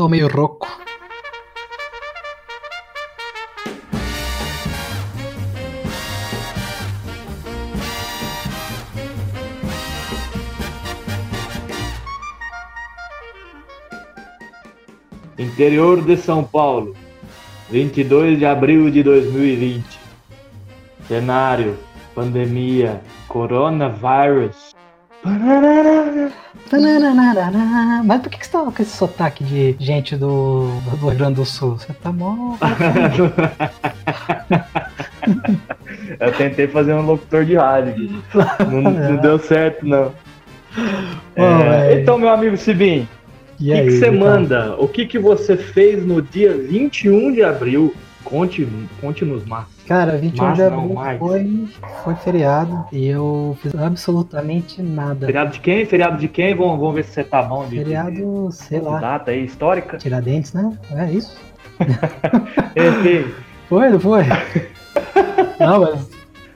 Tô meio rouco. Interior de São Paulo, 22 de abril de 2020. Cenário: pandemia, coronavírus. Mas por que, que você tá com esse sotaque de gente do, do Rio Grande do Sul? Você tá mó. Eu tentei fazer um locutor de rádio. Não, não deu certo, não. É, é. então, meu amigo Sibim, o que, que você então? manda? O que, que você fez no dia 21 de abril? Conte, conte-nos mais. Cara, 21 Mas de não abril mais. foi, foi feriado e eu fiz absolutamente nada. Feriado de quem? Feriado de quem? Vamos, vamos ver se você tá bom de, de- Feriado, sei de lá, data aí, histórica. Tiradentes, né? É isso? Foi, não foi? não, mas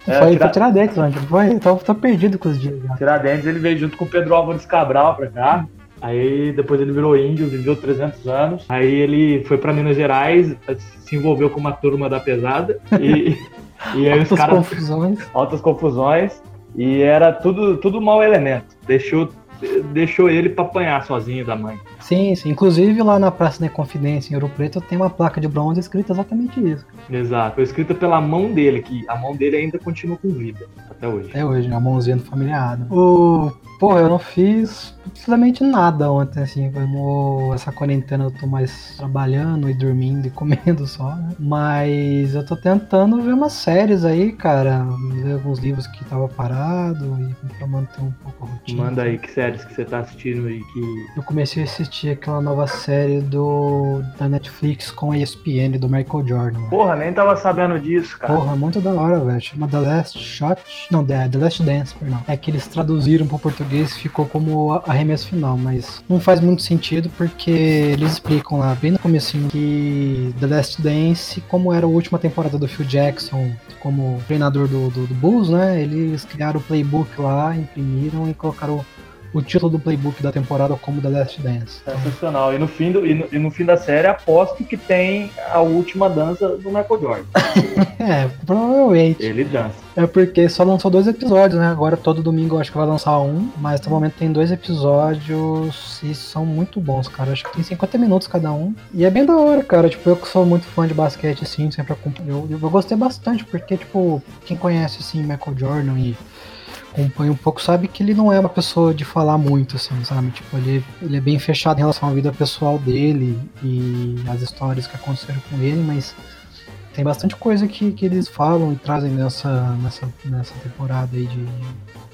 É, foi, Tira- foi Tiradentes, mano. Foi, tô, tô perdido com os dias já. Tiradentes ele veio junto com o Pedro Álvares Cabral pra cá. Aí depois ele virou índio, viveu 300 anos. Aí ele foi pra Minas Gerais, se envolveu com uma turma da pesada. E, e aí os As caras confusões. altas confusões e era tudo tudo mau elemento. Deixou deixou ele pra apanhar sozinho da mãe. Sim, sim. Inclusive lá na Praça da Confidência em Ouro Preto tem uma placa de bronze escrita exatamente isso. Exato. Foi escrita pela mão dele, que a mão dele ainda continua com vida até hoje. Até hoje, né? a mãozinha do familiar. O... Porra, eu não fiz absolutamente nada ontem, assim. Como essa quarentena eu tô mais trabalhando e dormindo e comendo só, né? Mas eu tô tentando ver umas séries aí, cara. Ler alguns livros que tava parado e pra manter um pouco a rotina. Manda aí que séries que você tá assistindo e que Eu comecei a assistir aquela nova série do da Netflix com a ESPN do Michael Jordan. velho. Porra, nem tava sabendo disso, cara. Porra, muito da hora, velho. Chama The Last Shot. Não, The, The Last Dance, perdão. É que eles traduziram pro português e ficou como a- arremesso final, mas não faz muito sentido porque eles explicam lá bem no comecinho que The Last Dance, como era a última temporada do Phil Jackson como treinador do, do, do Bulls, né? Eles criaram o playbook lá, imprimiram e colocaram o título do playbook da temporada como The Last Dance. Sensacional. E no, fim do, e, no, e no fim da série, aposto que tem a última dança do Michael Jordan. É, provavelmente. Ele dança. É porque só lançou dois episódios, né? Agora todo domingo eu acho que vai lançar um, mas até o momento tem dois episódios e são muito bons, cara. Acho que tem 50 minutos cada um. E é bem da hora, cara. Tipo, eu que sou muito fã de basquete, assim, sempre acompanho. Eu, eu gostei bastante, porque, tipo, quem conhece, assim, Michael Jordan e acompanha um pouco sabe que ele não é uma pessoa de falar muito, assim, sabe? Tipo, ele, ele é bem fechado em relação à vida pessoal dele e as histórias que aconteceram com ele, mas tem bastante coisa que, que eles falam e trazem nessa, nessa, nessa temporada aí de,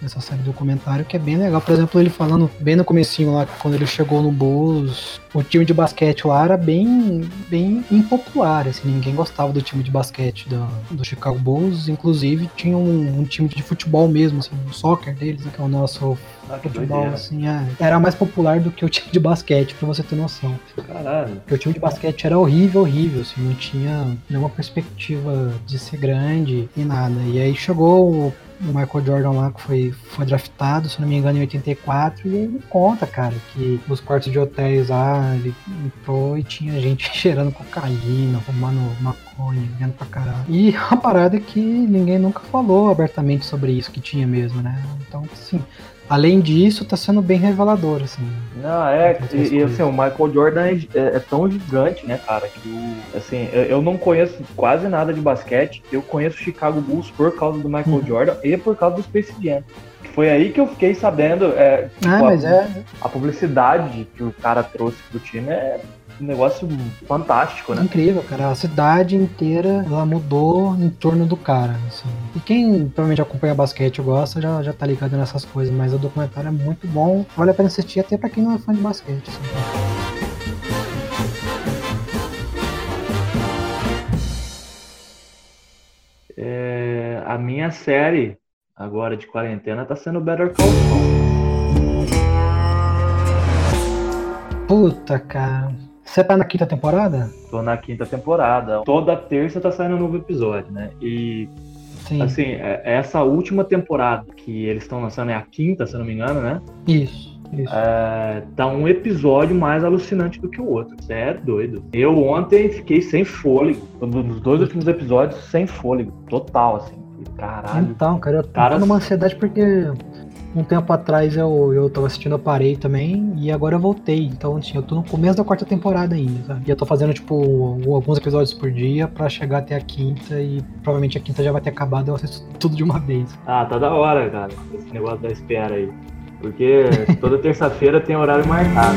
nessa série documentário que é bem legal. Por exemplo, ele falando bem no comecinho lá, quando ele chegou no Bulls, o time de basquete lá era bem, bem impopular, assim, ninguém gostava do time de basquete do, do Chicago Bulls, inclusive tinha um, um time de futebol mesmo, assim, o soccer deles, né, que é o nosso Ah, que futebol, doideira. assim, é, era mais popular do que o time de basquete, pra você ter noção. Caralho. Porque o time de basquete era horrível, horrível, assim, não tinha nenhuma perspectiva de ser grande e nada. E aí chegou o o Michael Jordan lá, que foi, foi draftado, se não me engano, em 84, e ele conta, cara, que os quartos de hotéis lá, ele entrou e tinha gente cheirando cocaína, fumando maconha, vendo pra caralho. E a parada é que ninguém nunca falou abertamente sobre isso que tinha mesmo, né? Então, assim, além disso, tá sendo bem revelador, assim. Não, é, e, e, assim, o Michael Jordan é, é- é tão gigante, né, cara, que assim, eu, eu não conheço quase nada de basquete, eu conheço o Chicago Bulls por causa do Michael Uhum. Jordan e por causa do Space Jam. Foi aí que eu fiquei sabendo, é, tipo, Ah, a, mas é, a publicidade que o cara trouxe pro time é um negócio fantástico, né? Incrível, cara. A cidade inteira ela mudou em torno do cara. assim. E quem provavelmente acompanha basquete e gosta já, já tá ligado nessas coisas, mas o documentário é muito bom. Vale a pena assistir até pra quem não é fã de basquete. assim. É, a minha série agora de quarentena tá sendo Better Call Saul. Puta, cara. Você tá na quinta temporada? Tô na quinta temporada. Toda terça tá saindo um novo episódio, né? E Sim. assim, é- essa última temporada que eles estão lançando é a quinta, se eu não me engano, né? Isso. é, tá um episódio mais alucinante do que o outro. Você é doido. Eu ontem fiquei sem fôlego. Nos dois últimos episódios, sem fôlego. Total, assim. Caralho. Então, cara, eu tô cara... numa ansiedade porque um tempo atrás eu, eu tava assistindo, eu parei também, e agora eu voltei. Então, assim, eu tô no começo da quarta temporada ainda, sabe? E eu tô fazendo, tipo, alguns episódios por dia para chegar até a quinta, e provavelmente a quinta já vai ter acabado, eu assisto tudo de uma vez. Ah, tá da hora, cara, esse negócio da espera aí. Porque toda terça-feira tem horário marcado.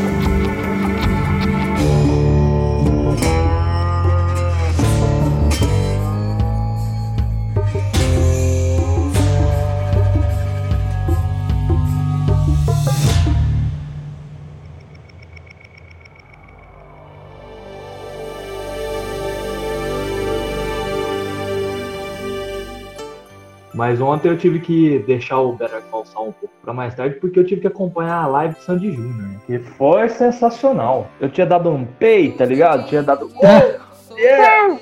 Mas ontem eu tive que deixar o Better Call Saul um pouco para mais tarde, porque eu tive que acompanhar a live de Sandy Júnior, que foi sensacional. Eu tinha dado um pei, tá ligado? Tinha dado. Oh, yeah!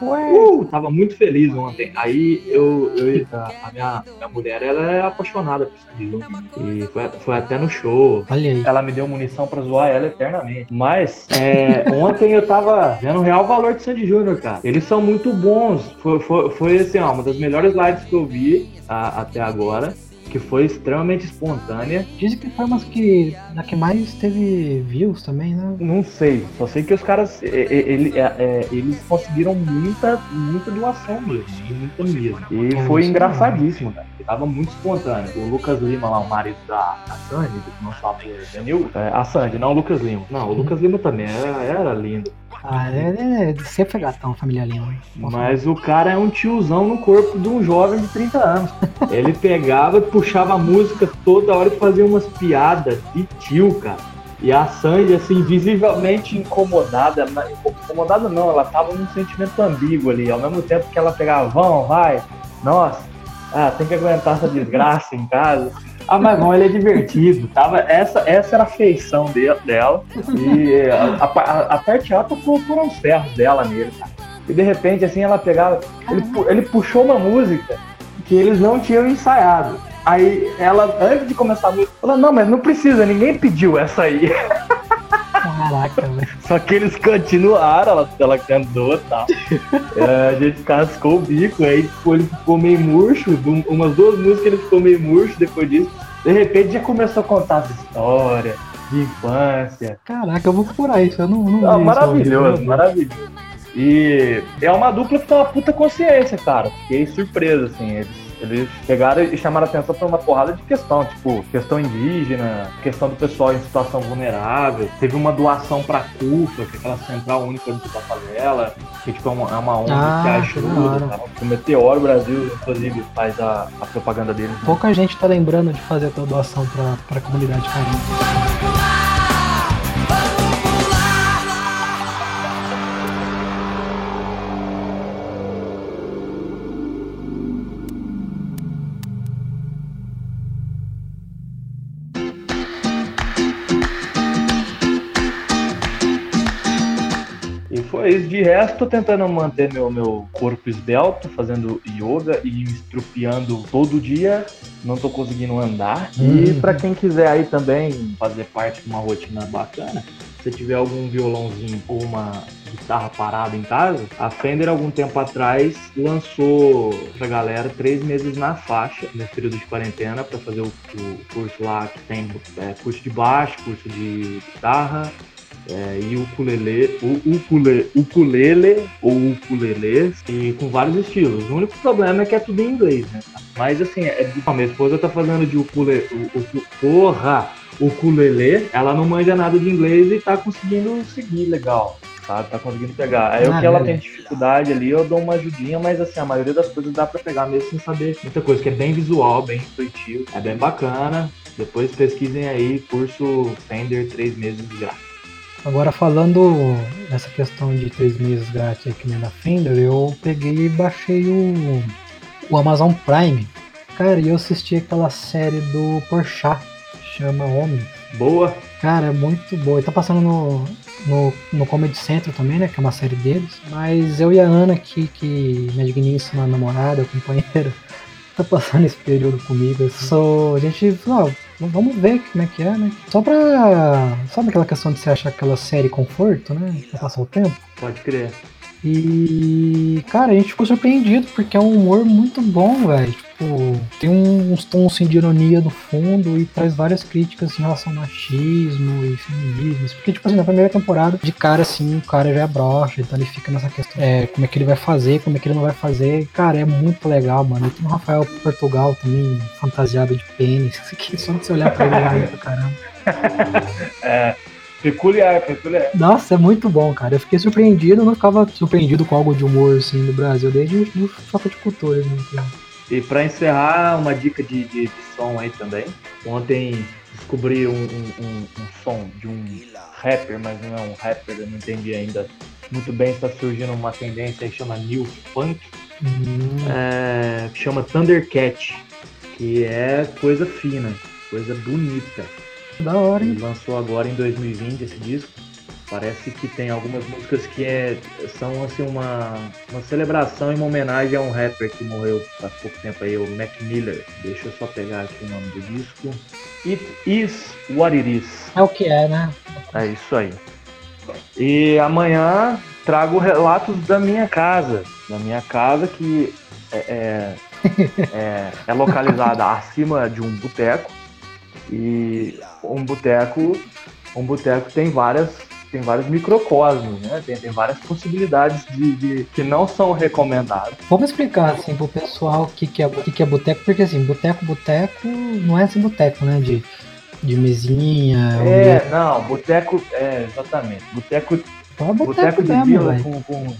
Uh, tava muito feliz ontem. Aí eu, eu a, minha, minha mulher, ela é apaixonada por Sandy Júnior. E foi, foi até no show. Ela me deu munição pra zoar ela eternamente. Mas é, ontem eu tava vendo o real valor de Sandy Júnior, cara. Eles são muito bons. Foi, foi, foi assim, ó, uma das melhores lives que eu vi a, até agora que foi extremamente espontânea. Dizem que foi uma que, na que mais teve views também, né? Não sei, só sei que os caras, ele, é, é, eles conseguiram muita, muita doação mesmo, muita mesmo. E é, foi engraçadíssimo, cara. Tava muito espontâneo. O Lucas Lima lá, o marido da, Sandy, que não sabe, Daniel, é, a Sandy, não o Lucas Lima. Não, o Lucas Lima também era, era lindo. Ah, é, é, sempre foi gatão, família Lima. Mas o cara é um tiozão no corpo de um jovem de 30 anos. Ele pegava, puxava a música toda hora e fazia umas piadas de tio, cara. E a Sandy, assim, visivelmente incomodada, incomodada não, ela tava num sentimento ambíguo ali, ao mesmo tempo que ela pegava, vão, vai, nossa, ah, tem que aguentar essa desgraça em casa. Ah, mas não, ele é divertido. Tava, essa, essa era a feição de, dela. E a, a, a parte alta foram os ferros dela nele, cara. E de repente, assim, ela pegava. Ele, ele puxou uma música que eles não tinham ensaiado. Aí ela, antes de começar a música, falou: Não, mas não precisa, ninguém pediu essa aí. Caraca, velho. Só que eles continuaram, ela, ela cantou e tal. é, a gente cascou o bico, aí tipo, ele ficou meio murcho, umas duas músicas ele ficou meio murcho depois disso. De repente já começou a contar as histórias de infância. Caraca, eu vou procurar isso, eu não, não ah, Maravilhoso, maravilhoso. E é uma dupla que tem uma puta consciência, cara. Fiquei surpreso, assim. Eles eles pegaram e chamaram atenção para uma porrada de questão, tipo, questão indígena, questão do pessoal em situação vulnerável. Teve uma doação para a CUFA, que é aquela central única da favela, que tipo, é uma, é uma ONG ah, que ajuda. Tá? O Meteoro Brasil, inclusive, faz a, a propaganda deles. Né? Pouca gente tá lembrando de fazer a doação para a comunidade carente. Isso. De resto, tô tentando manter meu, meu corpo esbelto, fazendo yoga e estrupiando todo dia. Não tô conseguindo andar. Hum. E para quem quiser aí também fazer parte de uma rotina bacana, se tiver algum violãozinho ou uma guitarra parada em casa, a Fender, algum tempo atrás, lançou pra galera três meses na faixa, nesse período de quarentena, para fazer o, o, curso lá que tem é, curso de baixo, curso de guitarra, é, e ukulele, o ukulele, ukulele ou ukulele, e com vários estilos. O único problema é que é tudo em inglês, né? Mas assim, é, a minha esposa tá fazendo de ukulele, o, o, porra, ukulele, ela não manja nada de inglês e tá conseguindo seguir legal. Sabe, tá conseguindo pegar. Aí o que ela tem dificuldade ali, eu dou uma ajudinha, mas assim, a maioria das coisas dá pra pegar mesmo sem saber muita coisa, que é bem visual, bem intuitivo, é bem bacana. Depois pesquisem aí, curso Fender 3 meses de graça. Agora falando nessa questão de três meses grátis aqui na Fender, eu peguei e baixei o, o Amazon Prime. Cara, e eu assisti aquela série do Porchat, chama Homem. Boa! Cara, é muito boa. E tá passando no, no, no Comedy Central também, né? Que é uma série deles. Mas eu e a Ana aqui, que minha digníssima namorada, companheira, tá passando esse período comigo. Eu sou. A gente. Ó, Vamos ver como é que é, né? Só pra. Sabe aquela questão de você achar aquela série conforto, né? Pra passar o tempo? Pode crer. E, cara, a gente ficou surpreendido porque é um humor muito bom, velho. Tipo, tem uns tons assim, de ironia no fundo e traz várias críticas em relação ao machismo e feminismo. Porque, tipo assim, na primeira temporada, de cara assim, o cara já é broxa, então ele fica nessa questão, é, como é que ele vai fazer, como é que ele não vai fazer. Cara, é muito legal, mano. E tem o Rafael Portugal também, fantasiado de pênis, que só de você olhar pra ele pra caramba. é. Peculiar, peculiar. Nossa, é muito bom, cara. Eu fiquei surpreendido, eu não ficava surpreendido com algo de humor assim no Brasil, desde o Choque de Cultura. Né? E para encerrar, uma dica de, de, de, som aí também. Ontem descobri um, um, um, um, som de um rapper, mas não é um rapper, eu não entendi ainda muito bem. Está surgindo uma tendência que chama New Funk, uhum. é, que chama Thundercat, que é coisa fina, coisa bonita. Da hora, hein? Ele lançou agora em 2020 esse disco. Parece que tem algumas músicas que é, são assim uma, uma celebração e uma homenagem a um rapper que morreu faz pouco tempo aí, o Mac Miller. Deixa eu só pegar aqui o nome do disco. It is what it is. É o que é, né? É isso aí. E amanhã trago relatos da minha casa. Da minha casa que é, é, é, é localizada acima de um boteco e um boteco, um boteco tem várias tem vários microcosmos, né? Tem, tem várias possibilidades de, de, que não são recomendadas. Vamos explicar assim pro pessoal o que, que é o que, que é boteco, porque assim, boteco, boteco não é esse boteco, né? De, de mesinha. É, não, boteco, é, exatamente. Boteco, é boteco, de vila com, com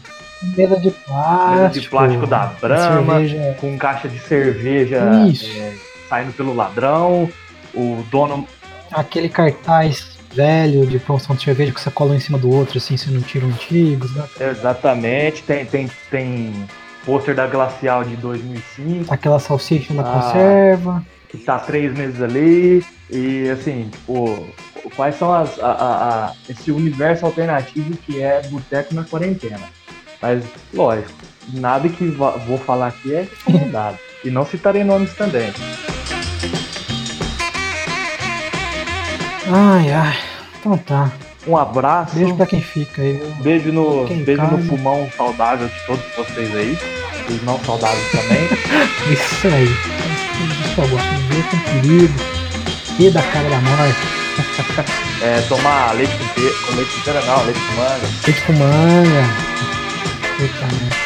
mesa de plástico. Mesa de plástico da Brahma, com caixa de cerveja é, saindo pelo ladrão o dono. Aquele cartaz velho de promoção de cerveja que você cola em cima do outro, assim, se não tira antigos, né? Exatamente, tem, tem, tem pôster da Glacial de 2005. Aquela salsicha na ah, conserva. Que tá três meses ali. E assim, tipo, quais são as. A, a, a, esse universo alternativo que é boteco na quarentena. Mas, lógico, nada que vou falar aqui é recomendado. e não citarei nomes também. Ai, ai. Então tá. Um abraço. Beijo pra quem fica aí. Beijo no, beijo no pulmão saudável de todos vocês aí. Os não saudáveis também. Isso aí. Gosto de ver com perigo. E da cara da morte. é, tomar leite com, leite inteiro não, leite com manga. Leite com manga. Puta merda.